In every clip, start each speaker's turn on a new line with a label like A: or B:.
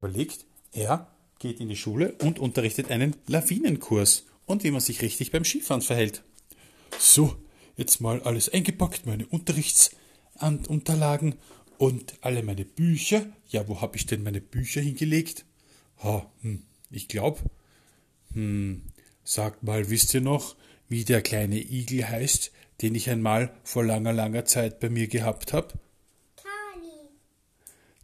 A: überlegt, er geht in die Schule und unterrichtet einen Lawinenkurs und wie man sich richtig beim Skifahren verhält. So, jetzt mal alles eingepackt, meine Unterrichtsunterlagen und alle meine Bücher. Ja, wo habe ich denn meine Bücher hingelegt? Ha, hm, ich glaube. Hm, sagt mal, wisst ihr noch, wie der kleine Igel heißt, den ich einmal vor langer, langer Zeit bei mir gehabt habe?
B: Kali.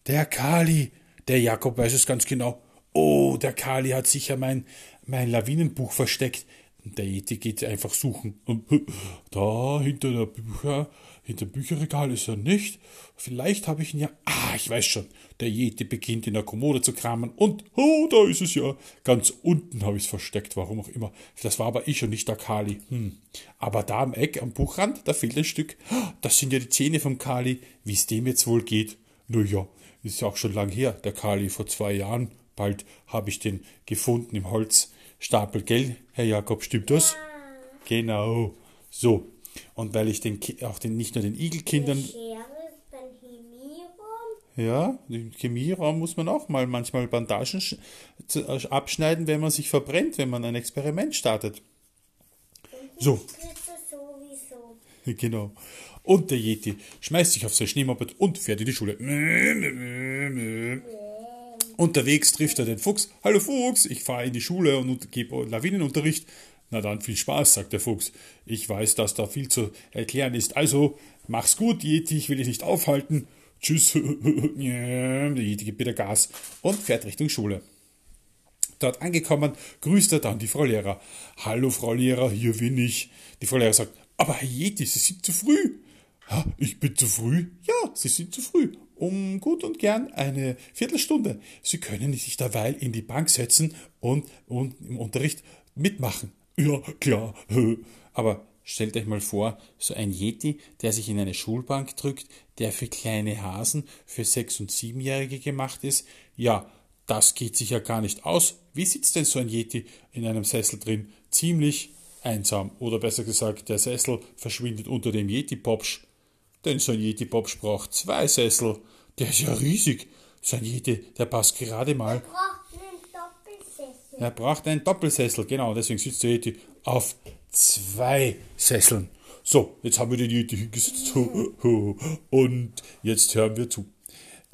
A: Der Kali. Der Jakob weiß es ganz genau. Oh, der Kali hat sicher mein, mein Lawinenbuch versteckt. Der Yeti geht einfach suchen. Und da hinter der Bücher, hinter dem Bücherregal ist er nicht. Vielleicht habe ich ihn ja. Ah, ich weiß schon. Der Yeti beginnt in der Kommode zu kramen und oh, da ist es ja. Ganz unten habe ich es versteckt, warum auch immer. Das war aber ich und nicht der Kali. Hm. Aber da am Eck, am Buchrand, da fehlt ein Stück. Das sind ja die Zähne vom Kali. Wie es dem jetzt wohl geht. Naja, ist ja auch schon lang her, der Kali, vor zwei Jahren. Bald habe ich den gefunden im Holzstapel, gell, Herr Jakob, stimmt das?
B: Ja.
A: Genau. So. Und weil ich den, Ki- auch den, nicht nur den Igelkindern,
B: Die Schere ist beim Chemieraum.
A: ja, im Chemieraum muss man auch mal manchmal Bandagen äh, abschneiden, wenn man sich verbrennt, wenn man ein Experiment startet. So.
B: Sowieso.
A: Genau. Und der Yeti schmeißt sich auf sein Schneemoped und fährt in die Schule. Unterwegs trifft er den Fuchs. Hallo Fuchs, ich fahre in die Schule und gebe Lawinenunterricht. Na dann viel Spaß, sagt der Fuchs. Ich weiß, dass da viel zu erklären ist. Also, mach's gut, Yeti, ich will dich nicht aufhalten. Tschüss. der Yeti gibt wieder Gas und fährt Richtung Schule. Dort angekommen, grüßt er dann die Frau Lehrer. Hallo, Frau Lehrer, hier bin ich. Die Frau Lehrer sagt, aber Herr Yeti, Sie sind zu früh. Ja, ich bin zu früh? Ja, Sie sind zu früh. Um gut und gern eine Viertelstunde. Sie können sich derweil in die Bank setzen und, und im Unterricht mitmachen. Ja, klar. Aber stellt euch mal vor, so ein Yeti, der sich in eine Schulbank drückt, der für kleine Hasen, für Sechs- und Siebenjährige gemacht ist. Ja, das geht sich ja gar nicht aus. Wie sitzt denn so ein Yeti in einem Sessel drin? Ziemlich einsam. Oder besser gesagt, der Sessel verschwindet unter dem Yeti-Popsch. Denn so ein Yeti-Popsch braucht zwei Sessel. Der ist ja riesig. So ein Yeti, der passt gerade mal.
B: Braucht einen Doppelsessel.
A: Er braucht einen Doppelsessel, genau, deswegen sitzt der Yeti auf zwei Sesseln. So, jetzt haben wir den Yeti hingesetzt. Und jetzt hören wir zu.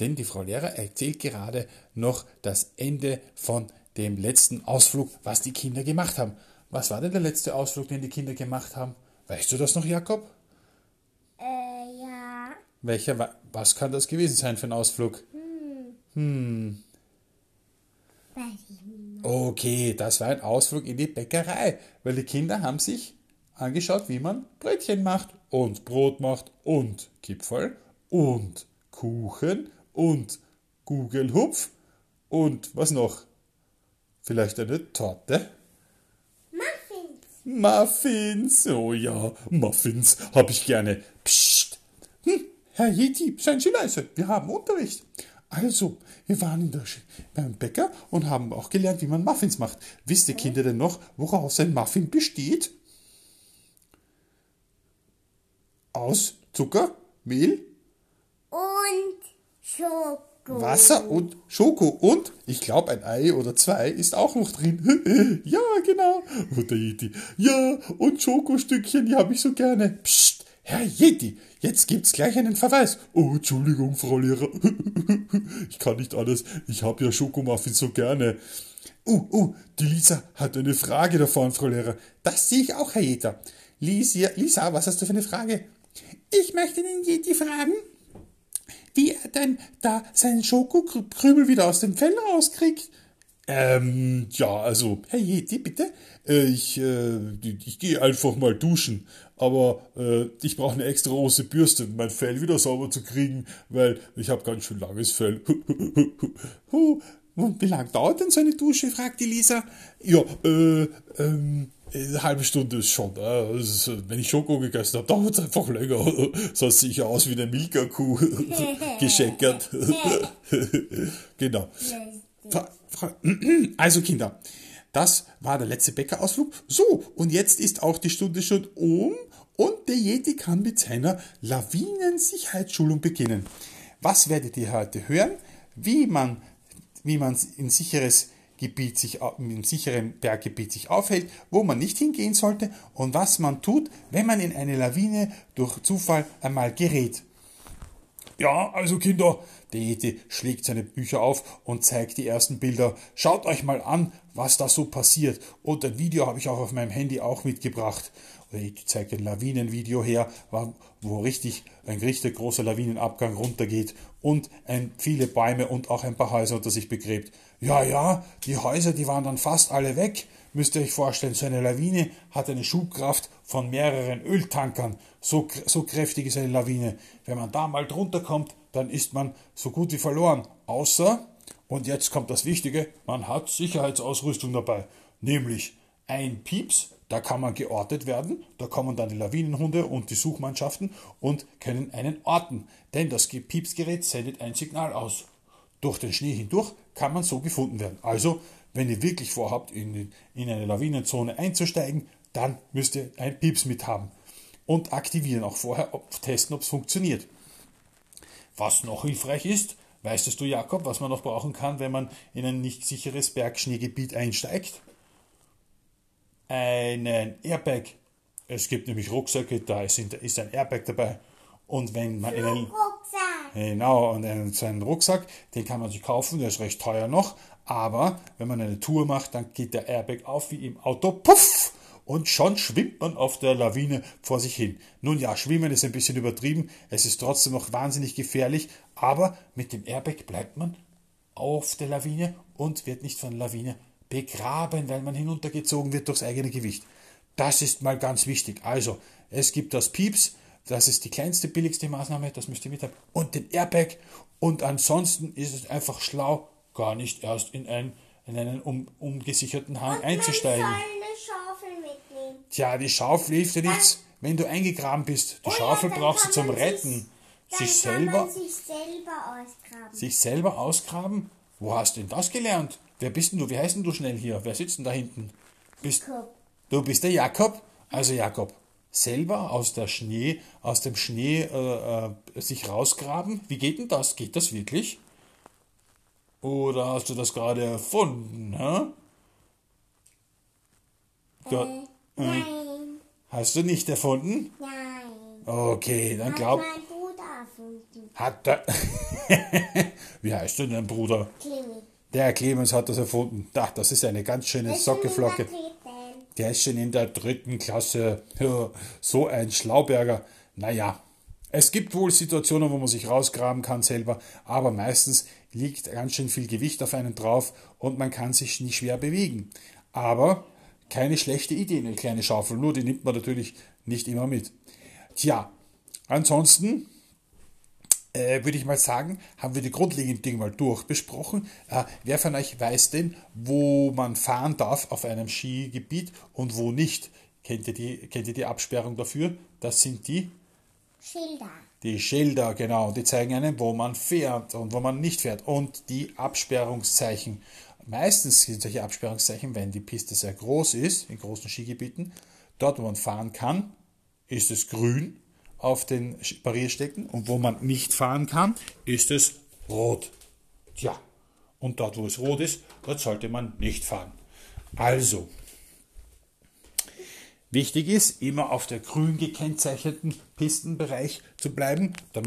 A: Denn die Frau Lehrer erzählt gerade noch das Ende von dem letzten Ausflug, was die Kinder gemacht haben. Was war denn der letzte Ausflug, den die Kinder gemacht haben? Weißt du das noch, Jakob?
B: Äh, ja.
A: Welcher, wa- was kann das gewesen sein für ein Ausflug?
B: Ich nicht.
A: Okay, das war ein Ausflug in die Bäckerei, weil die Kinder haben sich angeschaut, wie man Brötchen macht und Brot macht und Kipferl und Kuchen und Gugelhupf und was noch? Vielleicht eine Torte?
B: Muffins.
A: Oh ja, Muffins habe ich gerne. Psst. Hm, Herr Yeti, seien Sie leise, wir haben Unterricht. Also, wir waren in der Sch beim Bäcker und haben auch gelernt, wie man Muffins macht. Wisst ihr Kinder denn noch, woraus ein Muffin besteht? Aus Zucker, Mehl,
B: Und Schoko.
A: Wasser und Schoko. Und ich glaube, ein Ei oder zwei ist auch noch drin. ja, genau. Und der Yeti. Ja, und Schokostückchen, die habe ich so gerne. Psst, Herr Yeti, jetzt gibt's gleich einen Verweis. Oh, Entschuldigung, Frau Lehrer. ich kann nicht alles. Ich habe ja Schokomuffins so gerne. Uh, uh, die Lisa hat eine Frage davon, Frau Lehrer. Das sehe ich auch, Herr Jeter. Lisa, Lisa, was hast du für eine Frage? Ich möchte den Yeti fragen, wie er denn da seinen Schokokrümel wieder aus dem Fell rauskriegt. Ähm, ja, also, Herr Yeti, bitte. Äh, ich, äh, ich gehe einfach mal duschen. Aber äh, ich brauche eine extra große Bürste, um mein Fell wieder sauber zu kriegen, weil ich habe ganz schön langes Fell. Und wie lange dauert denn so eine Dusche? fragt die Lisa. Ja, äh, ähm, eine halbe Stunde ist schon. Äh, es ist, wenn ich Schoko gegessen habe, dauert es einfach länger. Sonst sehe ich aus wie eine Milka-Kuh. Gescheckert. genau. Also Kinder, das war der letzte Bäckerausflug. So, und jetzt ist auch die Stunde schon um und der Yeti kann mit seiner Lawinensicherheitsschulung beginnen. Was werdet ihr heute hören? Wie man wie man in sicheres Gebiet sich, im sicheren Berggebiet sich aufhält, wo man nicht hingehen sollte und was man tut, wenn man in eine Lawine durch Zufall einmal gerät. Ja, also Kinder, der Ete schlägt seine Bücher auf und zeigt die ersten Bilder. Schaut euch mal an, was da so passiert. Und ein Video habe ich auch auf meinem Handy auch mitgebracht. Der Ete zeigt ein Lawinenvideo her, wo richtig ein richtig großer Lawinenabgang runtergeht und ein, viele Bäume und auch ein paar Häuser unter sich begräbt. Ja, ja, die Häuser, die waren dann fast alle weg. Müsst ihr euch vorstellen, so eine Lawine hat eine Schubkraft von mehreren Öltankern. So, so kräftig ist eine Lawine. Wenn man da mal drunter kommt, dann ist man so gut wie verloren. Außer, und jetzt kommt das Wichtige, man hat Sicherheitsausrüstung dabei. Nämlich ein Pieps, da kann man geortet werden, da kommen dann die Lawinenhunde und die Suchmannschaften und können einen orten. Denn das Piepsgerät sendet ein Signal aus. Durch den Schnee hindurch kann man so gefunden werden. Also, wenn ihr wirklich vorhabt, in, in eine Lawinenzone einzusteigen, dann müsst ihr ein Pieps mit haben. Und aktivieren auch vorher, ob, testen, ob es funktioniert. Was noch hilfreich ist, weißt du, Jakob, was man noch brauchen kann, wenn man in ein nicht sicheres Bergschneegebiet einsteigt? Einen Airbag. Es gibt nämlich Rucksäcke, da ist, ein Airbag dabei. Und wenn man in einen. Genau, und einen, so einen Rucksack, den kann man sich kaufen, der ist recht teuer noch. Aber wenn man eine Tour macht, dann geht der Airbag auf wie im Auto. Puff! und schon schwimmt man auf der Lawine vor sich hin. Nun ja, schwimmen ist ein bisschen übertrieben, es ist trotzdem noch wahnsinnig gefährlich, aber mit dem Airbag bleibt man auf der Lawine und wird nicht von der Lawine begraben, weil man hinuntergezogen wird durchs eigene Gewicht. Das ist mal ganz wichtig. Also, es gibt das Pieps, das ist die kleinste, billigste Maßnahme, das müsst ihr mit haben, und den Airbag. Und ansonsten ist es einfach schlau, gar nicht erst in, ein, in einen um, umgesicherten Hang und einzusteigen. Tja, die Schaufel hilft dir nichts, wenn du eingegraben bist. Die oh Schaufel ja, brauchst du zum Retten. Sich, sich selber,
B: sich selber ausgraben.
A: Sich selber ausgraben? Wo hast du denn das gelernt? Wer bist denn du? Wie heißt denn du schnell hier? Wer sitzt denn da hinten? Bist, Jakob. Du bist der Jakob? Also Jakob, selber aus der Schnee, aus dem Schnee äh, äh, sich rausgraben? Wie geht denn das? Geht das wirklich? Oder hast du das gerade erfunden? Hä? Da, äh,
B: Nein.
A: Hast du nicht erfunden?
B: Nein.
A: Okay, dann glaub.
B: Hat mein Bruder erfunden.
A: Hat er. Wie heißt denn dein Bruder?
B: Clemens.
A: Der Clemens hat das erfunden. Ach, das ist eine ganz schöne Sockeflocke. Der ist schon in der dritten Klasse. So ein Schlauberger. Naja, es gibt wohl Situationen, wo man sich rausgraben kann selber, aber meistens liegt ganz schön viel Gewicht auf einen drauf und man kann sich nicht schwer bewegen. Aber keine schlechte Idee, eine kleine Schaufel, nur die nimmt man natürlich nicht immer mit. Tja, ansonsten äh, würde ich mal sagen, haben wir die grundlegenden Dinge mal durchbesprochen. Äh, wer von euch weiß denn, wo man fahren darf auf einem Skigebiet und wo nicht? Kennt ihr die, kennt ihr die Absperrung dafür? Das sind die
B: Schilder.
A: Die Schilder, genau. Die zeigen einem, wo man fährt und wo man nicht fährt. Und die Absperrungszeichen. Meistens sind solche Absperrungszeichen, wenn die Piste sehr groß ist, in großen Skigebieten. Dort, wo man fahren kann, ist es grün auf den Barrierstecken und wo man nicht fahren kann, ist es rot. Tja, und dort, wo es rot ist, dort sollte man nicht fahren. Also, wichtig ist, immer auf der grün gekennzeichneten Pistenbereich zu bleiben, damit